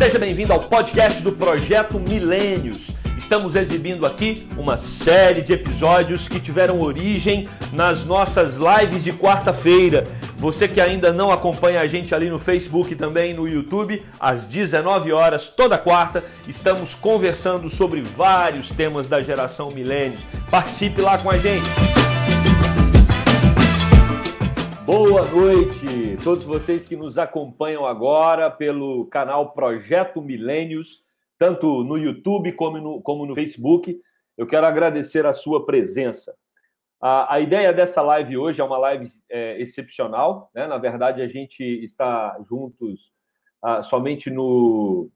Seja bem-vindo ao podcast do Projeto Milênios. Estamos exibindo aqui uma série de episódios que tiveram origem nas nossas lives de quarta-feira. Você que ainda não acompanha a gente ali no Facebook e também no YouTube, às 19 horas, toda quarta, estamos conversando sobre vários temas da geração Milênios. Participe lá com a gente. Boa noite, todos vocês que nos acompanham agora pelo canal Projeto Milênios, tanto no YouTube como no, como no Facebook. Eu quero agradecer a sua presença. A, a ideia dessa live hoje é uma live é, excepcional, né? Na verdade, a gente está juntos ah, somente no,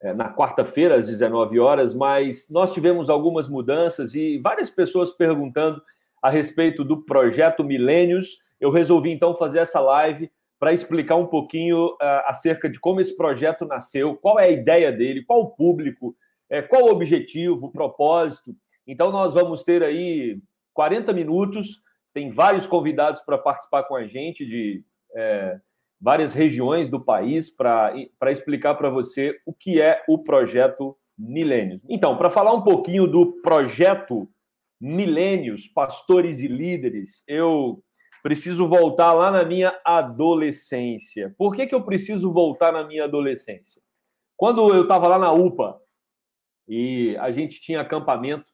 é, na quarta-feira, às 19 horas, mas nós tivemos algumas mudanças e várias pessoas perguntando a respeito do projeto Milênios eu resolvi então fazer essa live para explicar um pouquinho uh, acerca de como esse projeto nasceu, qual é a ideia dele, qual o público, é, qual o objetivo, o propósito. Então, nós vamos ter aí 40 minutos, tem vários convidados para participar com a gente de é, várias regiões do país para explicar para você o que é o projeto Milênios. Então, para falar um pouquinho do projeto Milênios, Pastores e Líderes, eu preciso voltar lá na minha adolescência. Por que, que eu preciso voltar na minha adolescência? Quando eu estava lá na UPA e a gente tinha acampamento,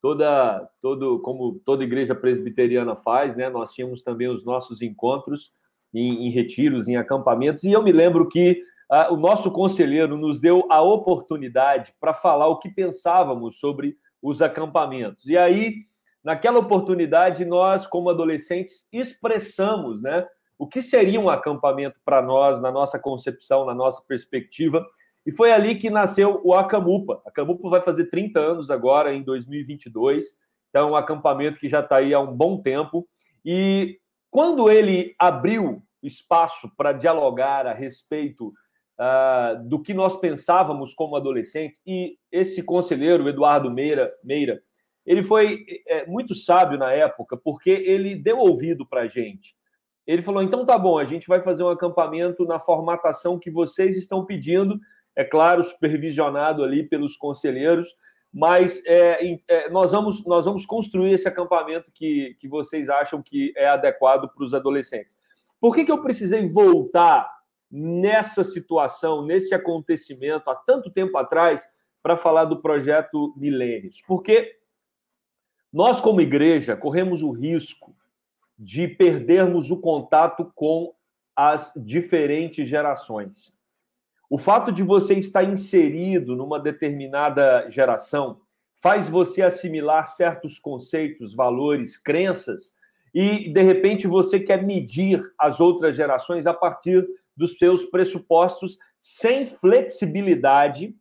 toda, todo, como toda igreja presbiteriana faz, né? Nós tínhamos também os nossos encontros em, em retiros, em acampamentos, e eu me lembro que uh, o nosso conselheiro nos deu a oportunidade para falar o que pensávamos sobre os acampamentos. E aí Naquela oportunidade, nós, como adolescentes, expressamos né, o que seria um acampamento para nós, na nossa concepção, na nossa perspectiva. E foi ali que nasceu o Acamupa. A Acamupa vai fazer 30 anos agora, em 2022. Então, é um acampamento que já está aí há um bom tempo. E quando ele abriu espaço para dialogar a respeito uh, do que nós pensávamos como adolescentes, e esse conselheiro, Eduardo Meira, Meira ele foi é, muito sábio na época, porque ele deu ouvido para a gente. Ele falou: então tá bom, a gente vai fazer um acampamento na formatação que vocês estão pedindo, é claro, supervisionado ali pelos conselheiros, mas é, é, nós, vamos, nós vamos construir esse acampamento que, que vocês acham que é adequado para os adolescentes. Por que, que eu precisei voltar nessa situação, nesse acontecimento, há tanto tempo atrás, para falar do projeto Milênios? Porque nós, como igreja, corremos o risco de perdermos o contato com as diferentes gerações. O fato de você estar inserido numa determinada geração faz você assimilar certos conceitos, valores, crenças, e de repente você quer medir as outras gerações a partir dos seus pressupostos sem flexibilidade,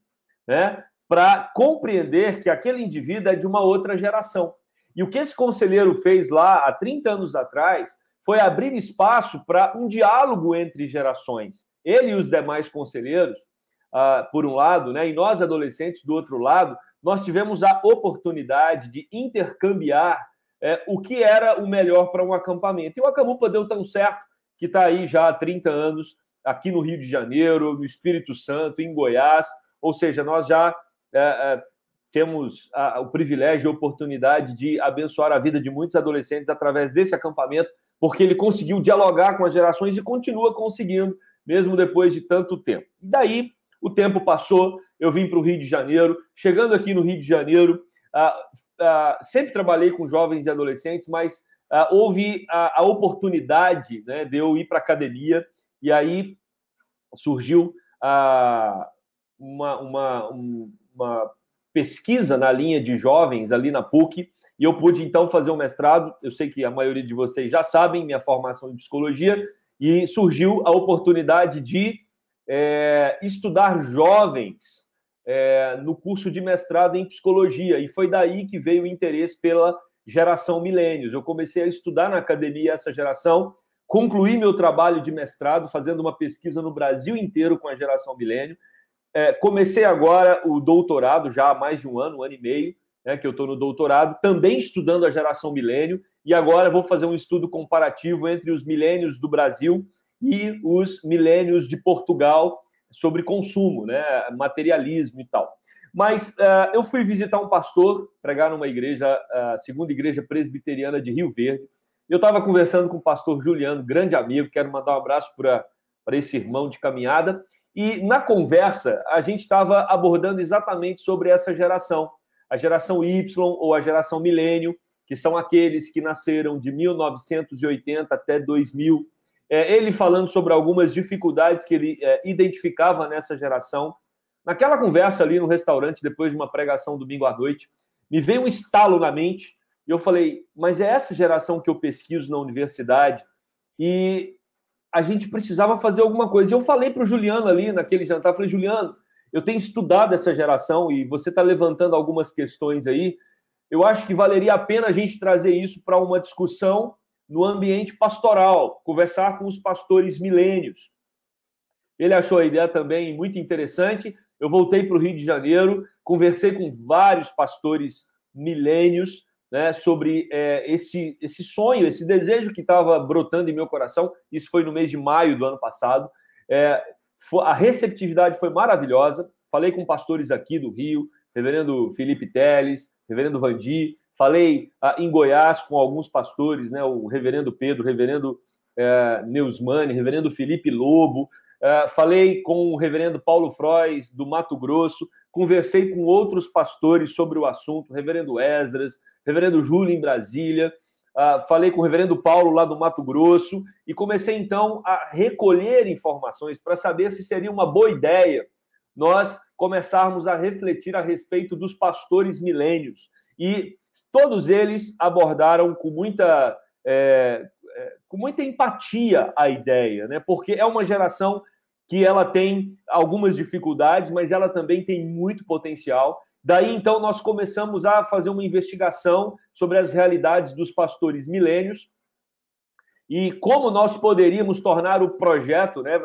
né, para compreender que aquele indivíduo é de uma outra geração. E o que esse conselheiro fez lá há 30 anos atrás foi abrir espaço para um diálogo entre gerações. Ele e os demais conselheiros, uh, por um lado, né, e nós adolescentes, do outro lado, nós tivemos a oportunidade de intercambiar é, o que era o melhor para um acampamento. E o Acamupa deu tão certo que está aí já há 30 anos, aqui no Rio de Janeiro, no Espírito Santo, em Goiás, ou seja, nós já é, é, temos a, o privilégio e a oportunidade de abençoar a vida de muitos adolescentes através desse acampamento, porque ele conseguiu dialogar com as gerações e continua conseguindo, mesmo depois de tanto tempo. E daí o tempo passou, eu vim para o Rio de Janeiro. Chegando aqui no Rio de Janeiro, ah, ah, sempre trabalhei com jovens e adolescentes, mas ah, houve a, a oportunidade né, de eu ir para a academia, e aí surgiu uma, uma, uma pesquisa na linha de jovens ali na PUC, e eu pude então fazer um mestrado. Eu sei que a maioria de vocês já sabem minha formação em psicologia, e surgiu a oportunidade de é, estudar jovens é, no curso de mestrado em psicologia, e foi daí que veio o interesse pela geração milênios. Eu comecei a estudar na academia essa geração, concluí meu trabalho de mestrado fazendo uma pesquisa no Brasil inteiro com a geração milênio, é, comecei agora o doutorado, já há mais de um ano, um ano e meio, né, que eu estou no doutorado, também estudando a geração milênio, e agora vou fazer um estudo comparativo entre os milênios do Brasil e os milênios de Portugal, sobre consumo, né? materialismo e tal. Mas uh, eu fui visitar um pastor, pregar numa igreja, a segunda igreja presbiteriana de Rio Verde. Eu estava conversando com o pastor Juliano, grande amigo, quero mandar um abraço para esse irmão de caminhada. E na conversa, a gente estava abordando exatamente sobre essa geração, a geração Y ou a geração milênio, que são aqueles que nasceram de 1980 até 2000. É, ele falando sobre algumas dificuldades que ele é, identificava nessa geração Naquela conversa ali no restaurante, depois de uma pregação domingo à noite, me veio um estalo na mente e eu falei: mas é essa geração que eu pesquiso na universidade e a gente precisava fazer alguma coisa. Eu falei para o Juliano ali naquele jantar: falei, Juliano, eu tenho estudado essa geração e você está levantando algumas questões aí. Eu acho que valeria a pena a gente trazer isso para uma discussão no ambiente pastoral, conversar com os pastores milênios. Ele achou a ideia também muito interessante eu voltei para o Rio de Janeiro, conversei com vários pastores milênios né, sobre é, esse, esse sonho, esse desejo que estava brotando em meu coração. Isso foi no mês de maio do ano passado. É, a receptividade foi maravilhosa. Falei com pastores aqui do Rio, reverendo Felipe Teles, reverendo Vandi. Falei em Goiás com alguns pastores, né, o reverendo Pedro, o reverendo é, Neusmani, reverendo Felipe Lobo. Uh, falei com o reverendo Paulo Frois, do Mato Grosso, conversei com outros pastores sobre o assunto, reverendo Esdras, reverendo Júlio em Brasília, uh, falei com o reverendo Paulo lá do Mato Grosso, e comecei então a recolher informações para saber se seria uma boa ideia nós começarmos a refletir a respeito dos pastores milênios. E todos eles abordaram com muita. É, com muita empatia a ideia, né? Porque é uma geração que ela tem algumas dificuldades, mas ela também tem muito potencial. Daí, então, nós começamos a fazer uma investigação sobre as realidades dos pastores milênios e como nós poderíamos tornar o projeto, né,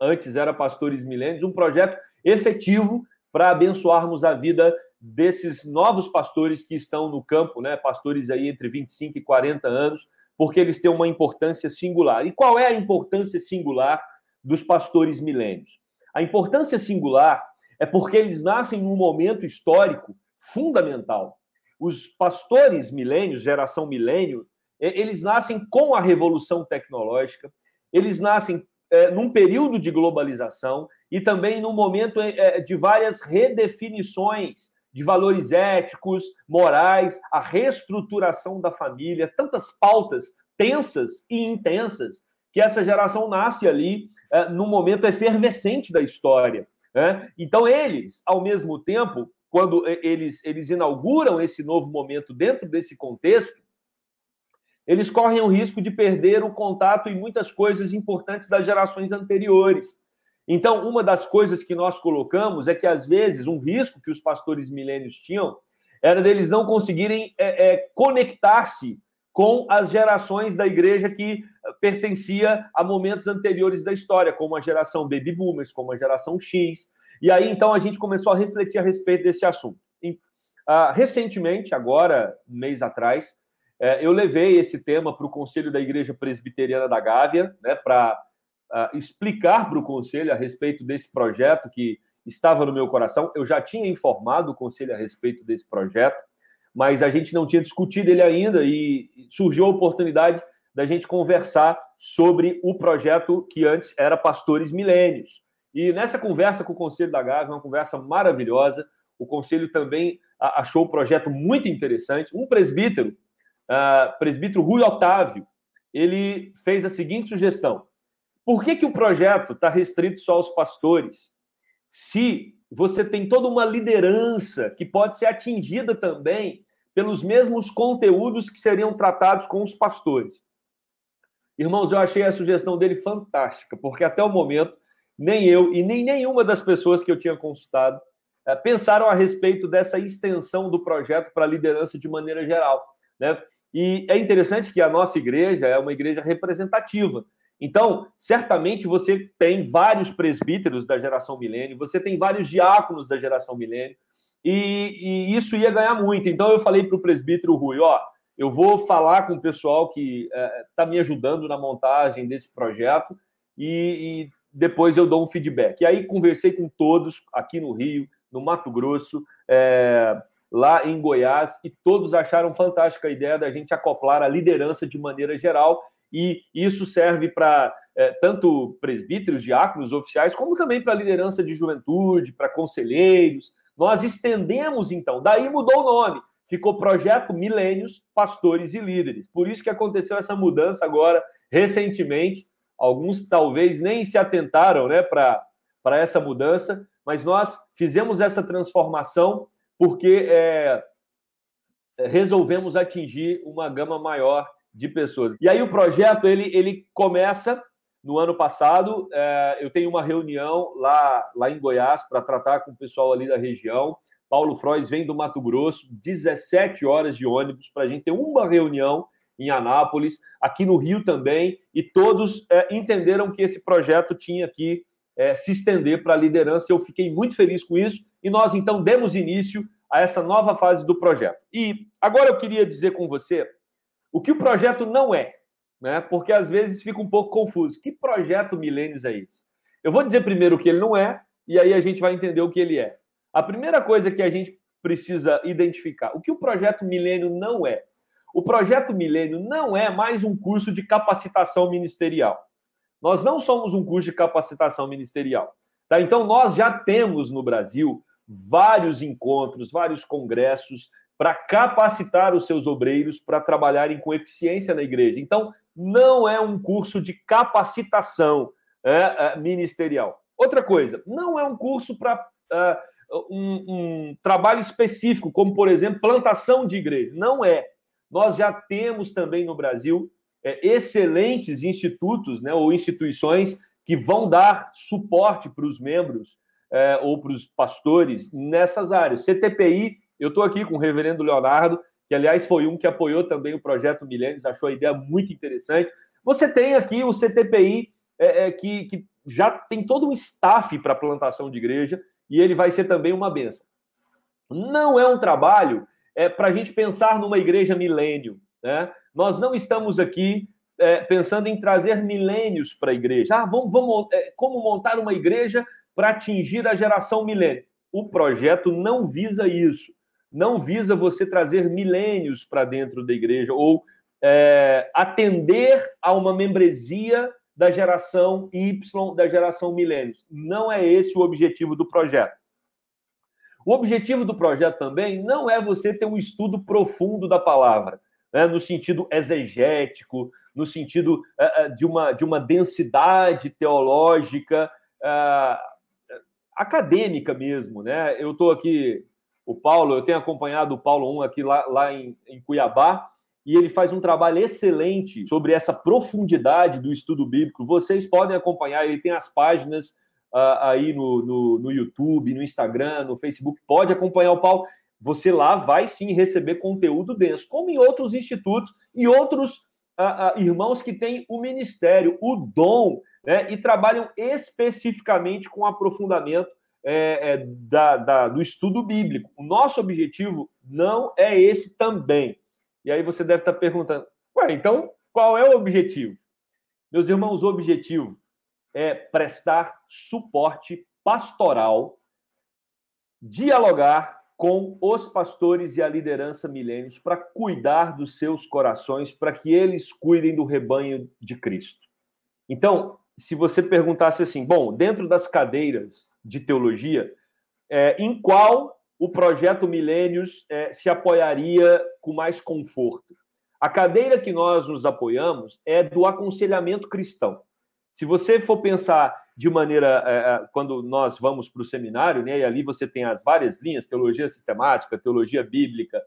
antes era Pastores Milênios, um projeto efetivo para abençoarmos a vida desses novos pastores que estão no campo, né, pastores aí entre 25 e 40 anos, porque eles têm uma importância singular. E qual é a importância singular dos pastores milênios. A importância singular é porque eles nascem num momento histórico fundamental. Os pastores milênios, geração milênio, eles nascem com a revolução tecnológica, eles nascem é, num período de globalização e também num momento é, de várias redefinições de valores éticos, morais, a reestruturação da família, tantas pautas tensas e intensas que essa geração nasce ali é, no momento efervescente da história. Né? Então, eles, ao mesmo tempo, quando eles, eles inauguram esse novo momento dentro desse contexto, eles correm o risco de perder o contato em muitas coisas importantes das gerações anteriores. Então, uma das coisas que nós colocamos é que, às vezes, um risco que os pastores milênios tinham era deles não conseguirem é, é, conectar-se com as gerações da igreja que eh, pertencia a momentos anteriores da história, como a geração Baby Boomers, como a geração X. E aí, então, a gente começou a refletir a respeito desse assunto. E, uh, recentemente, agora, um mês atrás, uh, eu levei esse tema para o Conselho da Igreja Presbiteriana da Gávea, né, para uh, ah, explicar para o Conselho a respeito desse projeto que estava no meu coração. Eu já tinha informado o Conselho a respeito desse projeto, mas a gente não tinha discutido ele ainda e surgiu a oportunidade da gente conversar sobre o projeto que antes era Pastores Milênios. E nessa conversa com o Conselho da Gávea, uma conversa maravilhosa, o Conselho também achou o projeto muito interessante. Um presbítero, uh, presbítero Rui Otávio, ele fez a seguinte sugestão: por que, que o projeto está restrito só aos pastores? Se você tem toda uma liderança que pode ser atingida também pelos mesmos conteúdos que seriam tratados com os pastores. Irmãos, eu achei a sugestão dele fantástica, porque até o momento, nem eu e nem nenhuma das pessoas que eu tinha consultado é, pensaram a respeito dessa extensão do projeto para a liderança de maneira geral. Né? E é interessante que a nossa igreja é uma igreja representativa. Então, certamente você tem vários presbíteros da geração milênio, você tem vários diáconos da geração milênio, e, e isso ia ganhar muito. Então, eu falei para o presbítero Rui: ó, eu vou falar com o pessoal que está é, tá me ajudando na montagem desse projeto, e, depois eu dou um feedback. E aí conversei com todos aqui no Rio, no Mato Grosso, é, lá em Goiás, e todos acharam fantástica a ideia da gente acoplar a liderança de maneira geral, e isso serve para é, tanto presbíteros, diáconos, oficiais, como também para liderança de juventude, para conselheiros. Nós estendemos, então, daí mudou o nome, ficou Projeto Milênios, Pastores e Líderes. Por isso que aconteceu essa mudança agora, recentemente. Alguns talvez nem se atentaram né, para essa mudança, mas nós fizemos essa transformação porque é, resolvemos atingir uma gama maior de pessoas. E aí o projeto ele, ele começa no ano passado. É, eu tenho uma reunião lá, lá em Goiás para tratar com o pessoal ali da região. Paulo Frois vem do Mato Grosso, 17 horas de ônibus para a gente ter uma reunião em Anápolis, aqui no Rio também, e todos é, entenderam que esse projeto tinha que é, se estender para a liderança. Eu fiquei muito feliz com isso e nós então demos início a essa nova fase do projeto. E agora eu queria dizer com você o que o projeto não é, né? Porque às vezes fica um pouco confuso. Que projeto Milênios é esse? Eu vou dizer primeiro o que ele não é e aí a gente vai entender o que ele é. A primeira coisa que a gente precisa identificar, o que o projeto Milênio não é. O projeto Milênio não é mais um curso de capacitação ministerial. Nós não somos um curso de capacitação ministerial. Tá? Então, nós já temos no Brasil vários encontros, vários congressos para capacitar os seus obreiros para trabalharem com eficiência na igreja. Então, não é um curso de capacitação é, é, ministerial. Outra coisa, não é um curso para é, um, um trabalho específico, como, por exemplo, plantação de igreja. Não é. Nós já temos também no Brasil é, excelentes institutos né, ou instituições que vão dar suporte para os membros é, ou para os pastores nessas áreas. CTPI, eu estou aqui com o reverendo Leonardo, que aliás foi um que apoiou também o projeto Milênios, achou a ideia muito interessante. Você tem aqui o CTPI, é, é, que, que já tem todo um staff para plantação de igreja, e ele vai ser também uma benção. Não é um trabalho é, para a gente pensar numa igreja milênio. Né? Nós não estamos aqui é, pensando em trazer milênios para a igreja. Ah, vamos, vamos é, como montar uma igreja para atingir a geração milênio. O projeto não visa isso. Não visa você trazer milênios para dentro da igreja ou é, atender a uma membresia da geração Y, da geração milênios. Não é esse o objetivo do projeto. O objetivo do projeto também não é você ter um estudo profundo da palavra, né, no sentido exegético, no sentido uh, de, uma, de uma densidade teológica uh, acadêmica mesmo. Né? Eu estou aqui, o Paulo, eu tenho acompanhado o Paulo 1 aqui lá, lá em, em Cuiabá, e ele faz um trabalho excelente sobre essa profundidade do estudo bíblico. Vocês podem acompanhar, ele tem as páginas uh, aí no, no, no, YouTube, no Instagram, no Facebook, pode acompanhar o Paulo. Você lá vai sim receber conteúdo denso, como em outros institutos e outros uh, uh, irmãos que têm o ministério, o dom, né, e trabalham especificamente com aprofundamento é, é, da, da, do estudo bíblico. O nosso objetivo não é esse também. E aí você deve estar perguntando, ué, então qual é o objetivo? Meus irmãos, o objetivo é prestar suporte pastoral, dialogar com os pastores e a liderança milênios para cuidar dos seus corações, para que eles cuidem do rebanho de Cristo. Então, se você perguntasse assim, bom, dentro das cadeiras de teologia, é, em qual o projeto Milênios é, se apoiaria com mais conforto. A cadeira que nós nos apoiamos é do aconselhamento cristão. Se você for pensar de maneira, é, é quando nós vamos para o seminário, né, e ali você tem as várias linhas, teologia sistemática, teologia bíblica,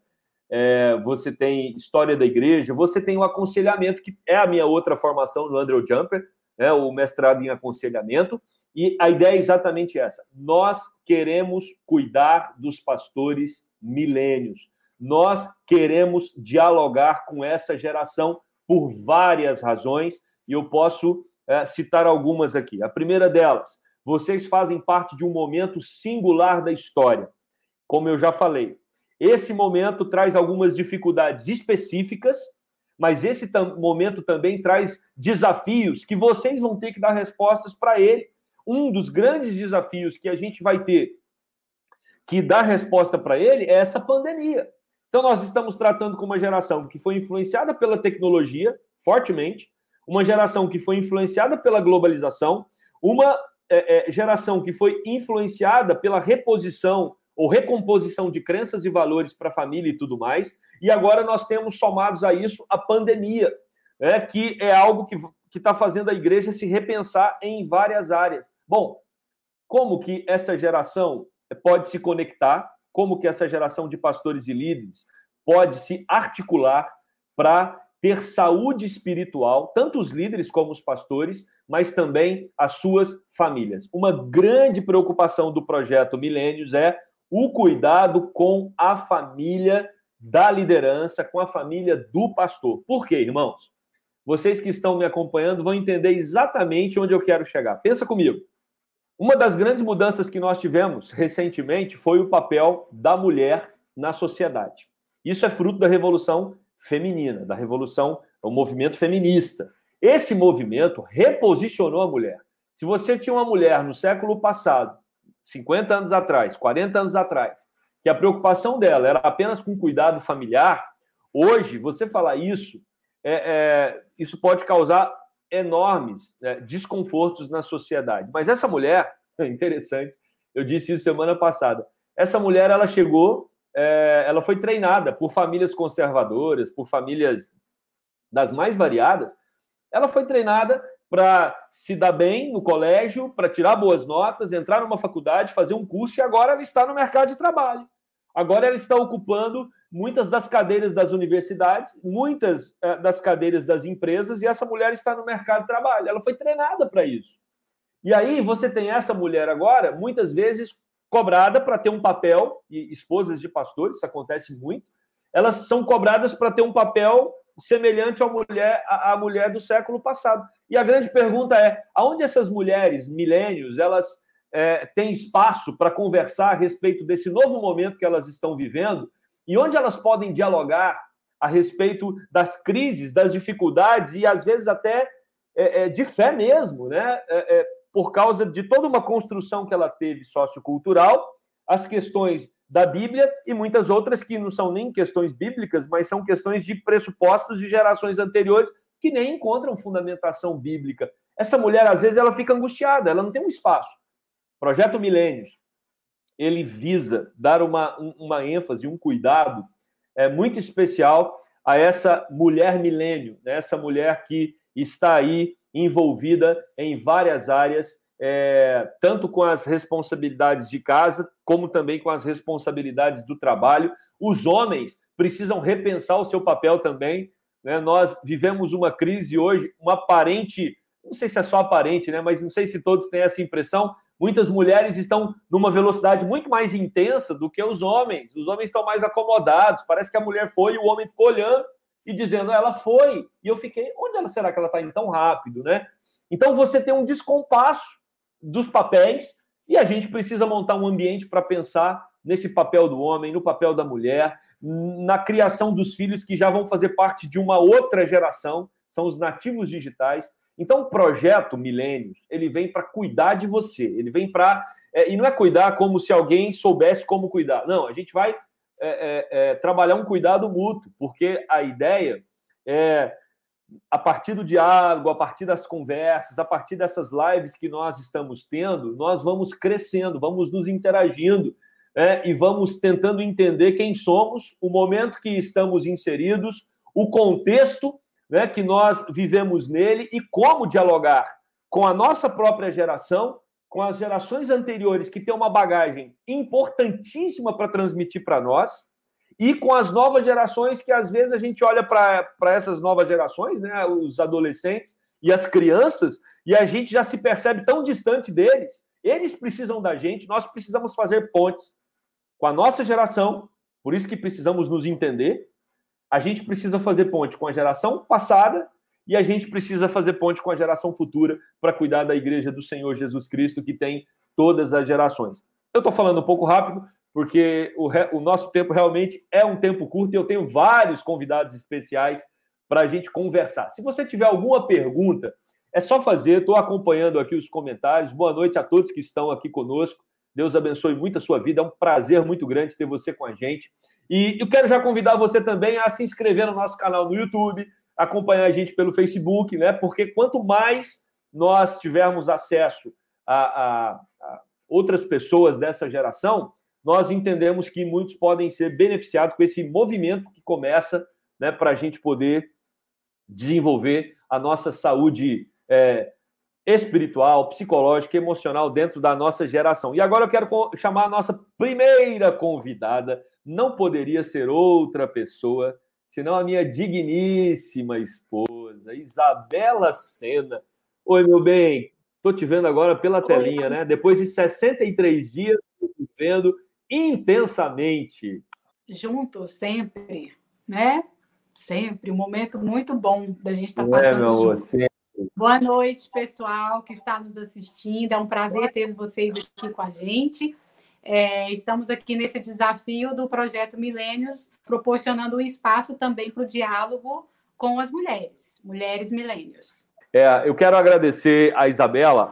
é, você tem história da igreja, você tem o aconselhamento, que é a minha outra formação no Andrew Jumper, né, o mestrado em aconselhamento, e a ideia é exatamente essa. Nós queremos cuidar dos pastores milênios. Nós queremos dialogar com essa geração por várias razões, e eu posso é, citar algumas aqui. A primeira delas, vocês fazem parte de um momento singular da história. Como eu já falei, esse momento traz algumas dificuldades específicas, mas esse momento também traz desafios que vocês vão ter que dar respostas para ele um dos grandes desafios que a gente vai ter que dar resposta para ele é essa pandemia. Então, nós estamos tratando com uma geração que foi influenciada pela tecnologia, fortemente, uma geração que foi influenciada pela globalização, uma é, é, geração que foi influenciada pela reposição ou recomposição de crenças e valores para a família e tudo mais, e agora nós temos somados a isso a pandemia, né, que é algo que está fazendo a igreja se repensar em várias áreas. Bom, como que essa geração pode se conectar, como que essa geração de pastores e líderes pode se articular para ter saúde espiritual, tanto os líderes como os pastores, mas também as suas famílias. Uma grande preocupação do projeto Milênios é o cuidado com a família da liderança, com a família do pastor. Por quê, irmãos? Vocês que estão me acompanhando vão entender exatamente onde eu quero chegar. Pensa comigo. Uma das grandes mudanças que nós tivemos recentemente foi o papel da mulher na sociedade. Isso é fruto da revolução feminina, da revolução, o movimento feminista. Esse movimento reposicionou a mulher. Se você tinha uma mulher no século passado, 50 anos atrás, 40 anos atrás, que a preocupação dela era apenas com cuidado familiar, hoje, você falar isso, é, é, isso pode causar enormes né, desconfortos na sociedade. Mas essa mulher, é interessante, eu disse isso semana passada. Essa mulher, ela chegou, é, ela foi treinada por famílias conservadoras, por famílias das mais variadas. Ela foi treinada para se dar bem no colégio, para tirar boas notas, entrar numa faculdade, fazer um curso e agora ela está no mercado de trabalho. Agora ela está ocupando muitas das cadeiras das universidades, muitas eh, das cadeiras das empresas, e essa mulher está no mercado de trabalho. Ela foi treinada para isso. E aí você tem essa mulher agora, muitas vezes cobrada para ter um papel, e esposas de pastores, isso acontece muito, elas são cobradas para ter um papel semelhante à mulher, à mulher do século passado. E a grande pergunta é: aonde essas mulheres, milênios, elas é, têm espaço para conversar a respeito desse novo momento que elas estão vivendo e onde elas podem dialogar a respeito das crises, das dificuldades e às vezes até é, é, de fé mesmo, né? É, é, por causa de toda uma construção que ela teve sociocultural, as questões da Bíblia e muitas outras que não são nem questões bíblicas, mas são questões de pressupostos de gerações anteriores que nem encontram fundamentação bíblica. Essa mulher, às vezes, ela fica angustiada, ela não tem um espaço. Projeto Milênios, ele visa dar uma, uma ênfase, um cuidado é, muito especial a essa mulher milênio, né? essa mulher que está aí envolvida em várias áreas, é, tanto com as responsabilidades de casa, como também com as responsabilidades do trabalho. Os homens precisam repensar o seu papel também. Né? Nós vivemos uma crise hoje, uma aparente, não sei se é só aparente, né? mas não sei se todos têm essa impressão, Muitas mulheres estão numa velocidade muito mais intensa do que os homens. Os homens estão mais acomodados. Parece que a mulher foi e o homem ficou olhando e dizendo, ela foi. E eu fiquei, onde ela será que ela está indo tão rápido, né? Então você tem um descompasso dos papéis e a gente precisa montar um ambiente para pensar nesse papel do homem, no papel da mulher, na criação dos filhos que já vão fazer parte de uma outra geração, são os nativos digitais. Então, o projeto Milênios, ele vem para cuidar de você, ele vem para. É, e não é cuidar como se alguém soubesse como cuidar. Não, a gente vai é, é, é, trabalhar um cuidado mútuo, porque a ideia é, a partir do diálogo, a partir das conversas, a partir dessas lives que nós estamos tendo, nós vamos crescendo, vamos nos interagindo né, e vamos tentando entender quem somos, o momento que estamos inseridos, o contexto né, que nós vivemos nele e como dialogar com a nossa própria geração, com as gerações anteriores que têm uma bagagem importantíssima para transmitir para nós, e com as novas gerações que às vezes a gente olha para essas novas gerações, né, os adolescentes e as crianças, e a gente já se percebe tão distante deles. Eles precisam da gente, nós precisamos fazer pontes com a nossa geração, por isso que precisamos nos entender, a gente precisa fazer ponte com a geração passada e a gente precisa fazer ponte com a geração futura para cuidar da igreja do Senhor Jesus Cristo, que tem todas as gerações. Eu estou falando um pouco rápido, porque o, o, nosso tempo realmente é um tempo curto e eu tenho vários convidados especiais para a gente conversar. Se você tiver alguma pergunta, É só fazer, estou acompanhando aqui os comentários. Boa noite a todos que estão aqui conosco. Deus abençoe muito a sua vida. É um prazer muito grande ter você com a gente. E eu quero já convidar você também a se inscrever no nosso canal no YouTube, acompanhar a gente pelo Facebook, né? Porque quanto mais nós tivermos acesso a, a, a outras pessoas dessa geração, nós entendemos que muitos podem ser beneficiados com esse movimento que começa né, para a gente poder desenvolver a nossa saúde é, espiritual, psicológica, emocional dentro da nossa geração. E agora eu quero chamar a nossa primeira convidada. Não poderia ser outra pessoa senão a minha digníssima esposa, Isabela Sena. Oi, meu bem, estou te vendo agora pela telinha, né? Depois de 63 dias, estou te vendo intensamente. Junto, sempre, né? Sempre. Um momento muito bom da gente estar tá passando é, meu junto. Sempre. Boa noite, pessoal que está nos assistindo. É um prazer ter vocês aqui com a gente. É, estamos aqui nesse desafio do projeto Milênios, proporcionando um espaço também para o diálogo com as mulheres, mulheres milênios. É, eu quero agradecer a Isabela,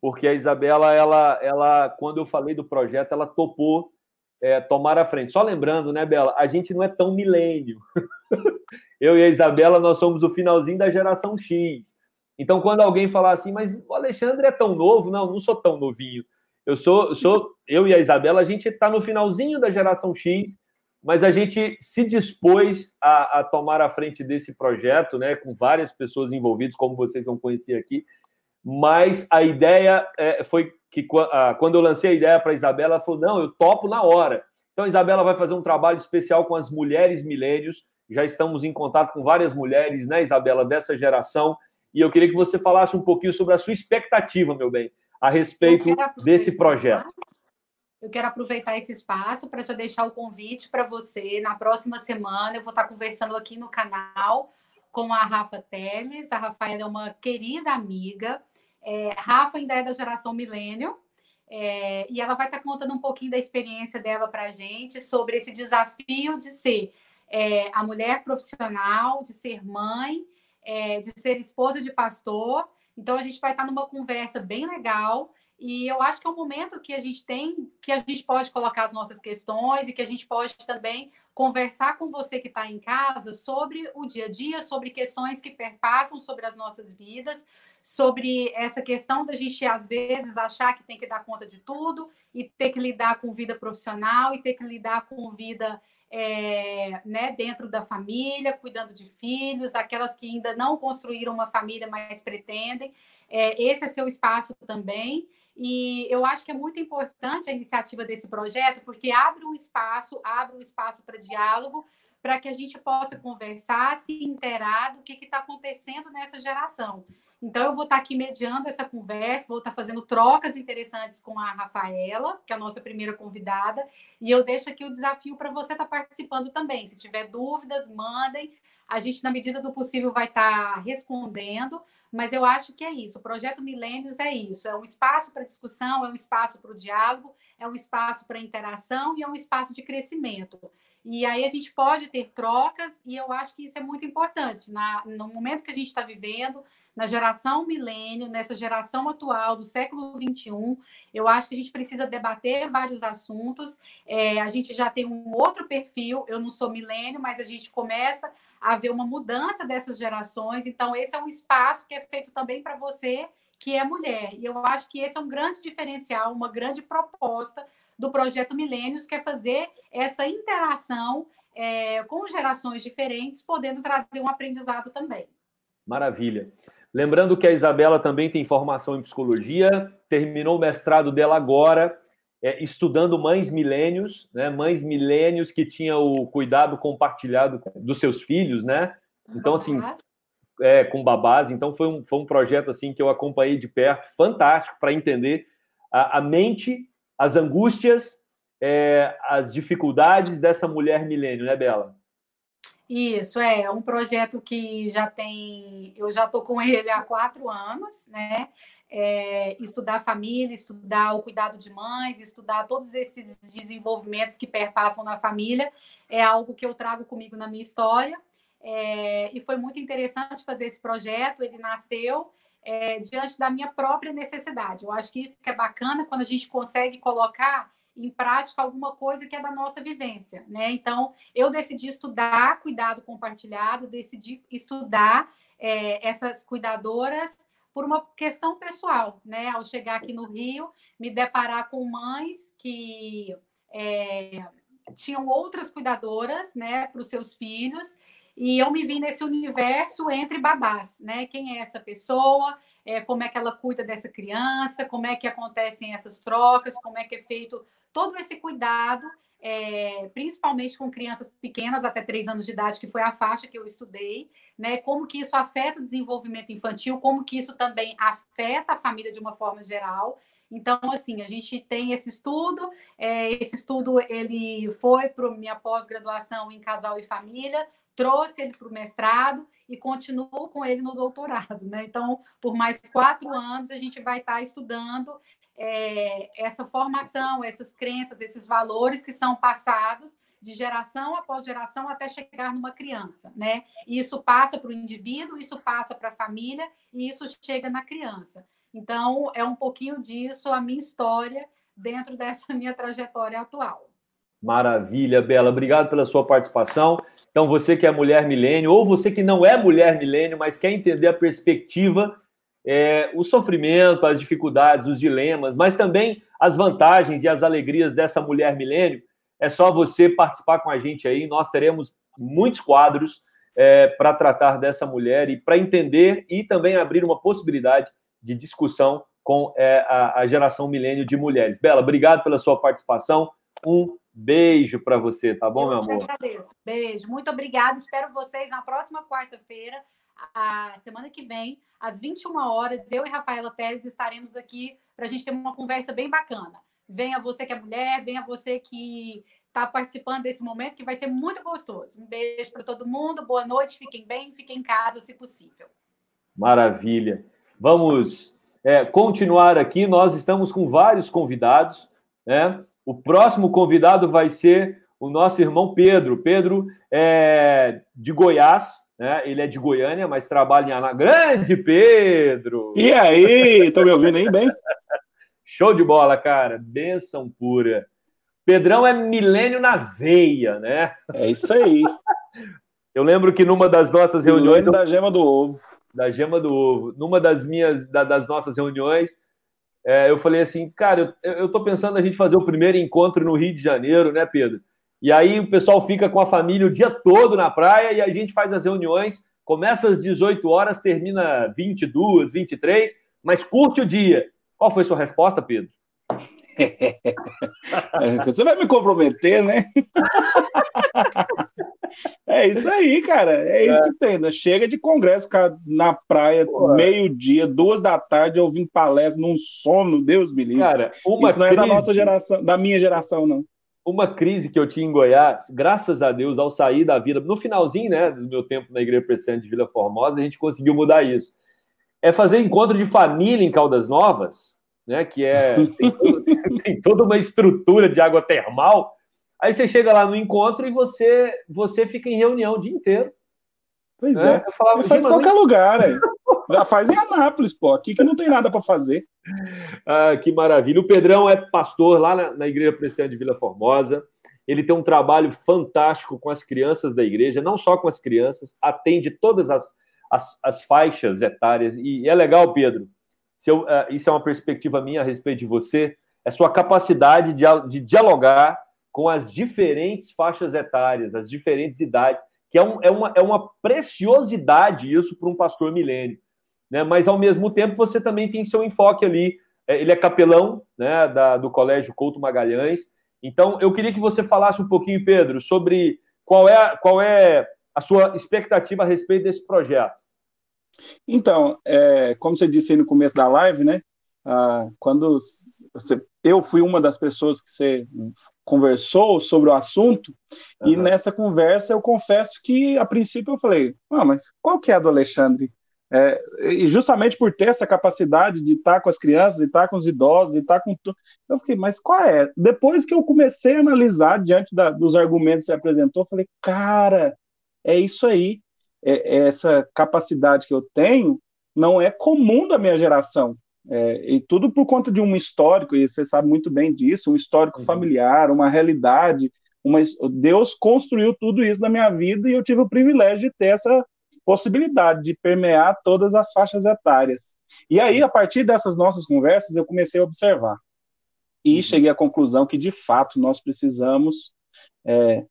porque a Isabela, ela, ela, quando eu falei do projeto, ela topou é, tomar a frente. Só lembrando, né, Bela, a gente não é tão milênio. eu e a Isabela, nós somos o finalzinho da geração X. Então, quando alguém falar assim, mas o Alexandre é tão novo, não, não sou tão novinho. Eu sou, sou eu e a Isabela, a gente está no finalzinho da geração X, mas a gente se dispôs a, a, tomar a frente desse projeto, né, com várias pessoas envolvidas, como vocês vão conhecer aqui. Mas a ideia é, foi que quando eu lancei a ideia para a Isabela, ela falou: não, eu topo na hora. Então a Isabela vai fazer um trabalho especial com as mulheres milênios. Já estamos em contato com várias mulheres, né, Isabela, dessa geração. E eu queria que você falasse um pouquinho sobre a sua expectativa, meu bem, a respeito desse projeto. Eu quero aproveitar esse espaço para já deixar o convite para você. Na próxima semana, eu vou estar conversando aqui no canal com a Rafa Teles. A Rafaela é uma querida amiga. É, Rafa ainda é da geração milênio. É, e ela vai estar contando um pouquinho da experiência dela para a gente sobre esse desafio de ser é, a mulher profissional, de ser mãe, é, de ser esposa de pastor então a gente vai estar numa conversa bem legal e eu acho que é um momento que a gente tem, que a gente pode colocar as nossas questões e que a gente pode também conversar com você que está em casa sobre o dia a dia, sobre questões que perpassam sobre as nossas vidas, sobre essa questão da gente, às vezes, achar que tem que dar conta de tudo e ter que lidar com vida profissional e ter que lidar com vida é, né, dentro da família, cuidando de filhos, aquelas que ainda não construíram uma família, mas pretendem. É, esse é seu espaço também. E eu acho que é muito importante a iniciativa desse projeto, porque abre um espaço, abre um espaço para diálogo, para que a gente possa conversar, se interar do que está acontecendo nessa geração. Então, eu vou estar aqui mediando essa conversa, vou estar fazendo trocas interessantes com a Rafaela, que é a nossa primeira convidada, e eu deixo aqui o desafio para você estar participando também. Se tiver dúvidas, mandem. A gente, na medida do possível, vai estar respondendo, mas eu acho que é isso. O projeto Milênios é isso: é um espaço para discussão, é um espaço para o diálogo, é um espaço para interação e é um espaço de crescimento. E aí a gente pode ter trocas, e eu acho que isso é muito importante. Na, no momento que a gente está vivendo, na geração milênio, nessa geração atual do século XXI, eu acho que a gente precisa debater vários assuntos. É, a gente já tem um outro perfil, eu não sou milênio, mas a gente começa a ver uma mudança dessas gerações. Então, esse é um espaço que é feito também para você que é mulher. E eu acho que esse é um grande diferencial, uma grande proposta do projeto Milênios, que é fazer essa interação é, com gerações diferentes, podendo trazer um aprendizado também. Maravilha. Lembrando que a Isabela também tem formação em psicologia, terminou o mestrado dela agora, é, estudando mães milênios, né? Mães milênios que tinham o cuidado compartilhado dos seus filhos, né? Então, assim, é, com babás. Então, foi um, foi um projeto assim que eu acompanhei de perto, fantástico para entender a, a, mente, as angústias, é, as dificuldades dessa mulher milênio, né, Bela? Isso, é, é um projeto que já tem, eu já estou com ele há quatro anos, né? É, estudar família, estudar o cuidado de mães, estudar todos esses desenvolvimentos que perpassam na família, é algo que eu trago comigo na minha história. É, e foi muito interessante fazer esse projeto. Ele nasceu é, diante da minha própria necessidade. Eu acho que isso que é bacana quando a gente consegue colocar em prática alguma coisa que é da nossa vivência, né? Então, eu decidi estudar cuidado compartilhado, decidi estudar é, essas cuidadoras por uma questão pessoal, né? Ao chegar aqui no Rio, me deparar com mães que é, tinham outras cuidadoras, né, para os seus filhos, e eu me vi nesse universo entre babás, né? Quem é essa pessoa? É, como é que ela cuida dessa criança? Como é que acontecem essas trocas? Como é que é feito todo esse cuidado, é, principalmente com crianças pequenas até três anos de idade, que foi a faixa que eu estudei, né? Como que isso afeta o desenvolvimento infantil? Como que isso também afeta a família de uma forma geral? Então, assim, a gente tem esse estudo, é, esse estudo ele foi para minha pós-graduação em casal e família, trouxe ele para o mestrado e continuo com ele no doutorado, né? Então, por mais quatro anos, a gente vai estar estudando é, essa formação, essas crenças, esses valores que são passados de geração após geração até chegar numa criança, né? E isso passa para o indivíduo, isso passa para a família e isso chega na criança. Então, é um pouquinho disso a minha história dentro dessa minha trajetória atual. Maravilha, Bela. Obrigado pela sua participação. Então, você que é mulher milênio, ou você que não é mulher milênio, mas quer entender a perspectiva, é, o sofrimento, as dificuldades, os dilemas, mas também as vantagens e as alegrias dessa mulher milênio, é só você participar com a gente aí. Nós teremos muitos quadros é, para tratar dessa mulher e para entender e também abrir uma possibilidade de discussão com é, a, a, geração milênio de mulheres. Bela, obrigado pela sua participação. Um beijo para você, tá bom, Eu meu amor? Eu agradeço. Beijo. Muito obrigada. Espero vocês na próxima quarta-feira, a semana que vem, às 21 horas. Eu e Rafaela Teles estaremos aqui para a gente ter uma conversa bem bacana. Venha você que é mulher, venha você que está participando desse momento, que vai ser muito gostoso. Um beijo para todo mundo, boa noite, fiquem bem, fiquem em casa, se possível. Maravilha. Vamos é, continuar aqui. Nós estamos com vários convidados. Né? O próximo convidado vai ser o nosso irmão Pedro. Pedro é de Goiás, né? Ele é de Goiânia, mas trabalha em Ana Grande, Pedro. E aí, estão me ouvindo aí bem? Show de bola, cara. Benção pura. Pedrão é milênio na veia, né? É isso aí. Eu lembro que numa das nossas reuniões. da gema do ovo da gema do ovo. Numa das minhas, da, das nossas reuniões, é, eu falei assim, cara, eu, eu tô pensando a gente fazer o primeiro encontro no Rio de Janeiro, né, Pedro? E aí o pessoal fica com a família o dia todo na praia e a gente faz as reuniões, começa às 18 horas, termina 22, 23, mas curte o dia. Qual foi sua resposta, Pedro? Você vai me comprometer, né? É isso aí, cara. É isso é. que tem. Né? Chega de congresso cara, na praia, meio-dia, duas da tarde, ouvindo palestra num sono, Deus me livre. Cara, uma isso não crise, é da nossa geração, da minha geração, não. Uma crise que eu tinha em Goiás, graças a Deus, ao sair da vida, no finalzinho, né, do meu tempo na Igreja Presbiteriana de Vila Formosa, a gente conseguiu mudar isso. É fazer encontro de família em Caldas Novas, né, que é tem, todo, tem toda uma estrutura de água termal Aí você chega lá no encontro e você você fica em reunião o dia inteiro. Pois né? é. Eu falava, faz em qualquer lugar, aí. Já faz em Anápolis, pô. Aqui que não tem nada para fazer. Ah, que maravilha. O Pedrão é pastor lá na, na Igreja Presbiteriana de Vila Formosa. Ele tem um trabalho fantástico com as crianças da igreja, não só com as crianças, atende todas as, as, as faixas etárias. E, é legal, Pedro, se eu, uh, isso é uma perspectiva minha a respeito de você, é sua capacidade de, de dialogar com as diferentes faixas etárias, as diferentes idades, que é, um, é, uma, é uma preciosidade isso para um pastor milênio. Né? Mas, ao mesmo tempo, você também tem seu enfoque ali. É, ele é capelão né, da, do Colégio Couto Magalhães. Então, eu queria que você falasse um pouquinho, Pedro, sobre qual é, qual é a sua expectativa a respeito desse projeto. Então, é, como você disse aí no começo da live, né? Ah, quando você, eu fui uma das pessoas que você conversou sobre o assunto, uhum. e nessa conversa eu confesso que, a princípio, eu falei, ah, mas qual que é a do Alexandre? É, e justamente por ter essa capacidade de estar com as crianças, de estar com os idosos, de estar com tudo, eu fiquei, mas qual é? Depois que eu comecei a analisar diante da, dos argumentos que você apresentou, eu falei, cara, é isso aí, é, é essa capacidade que eu tenho não é comum da minha geração. É, e tudo por conta de um histórico, e você sabe muito bem disso, um histórico uhum. familiar, uma realidade. Uma, Deus construiu tudo isso na minha vida e eu tive o privilégio de ter essa possibilidade de permear todas as faixas etárias. E aí, a partir dessas nossas conversas, eu comecei a observar. E uhum. cheguei à conclusão que, de fato, nós precisamos é,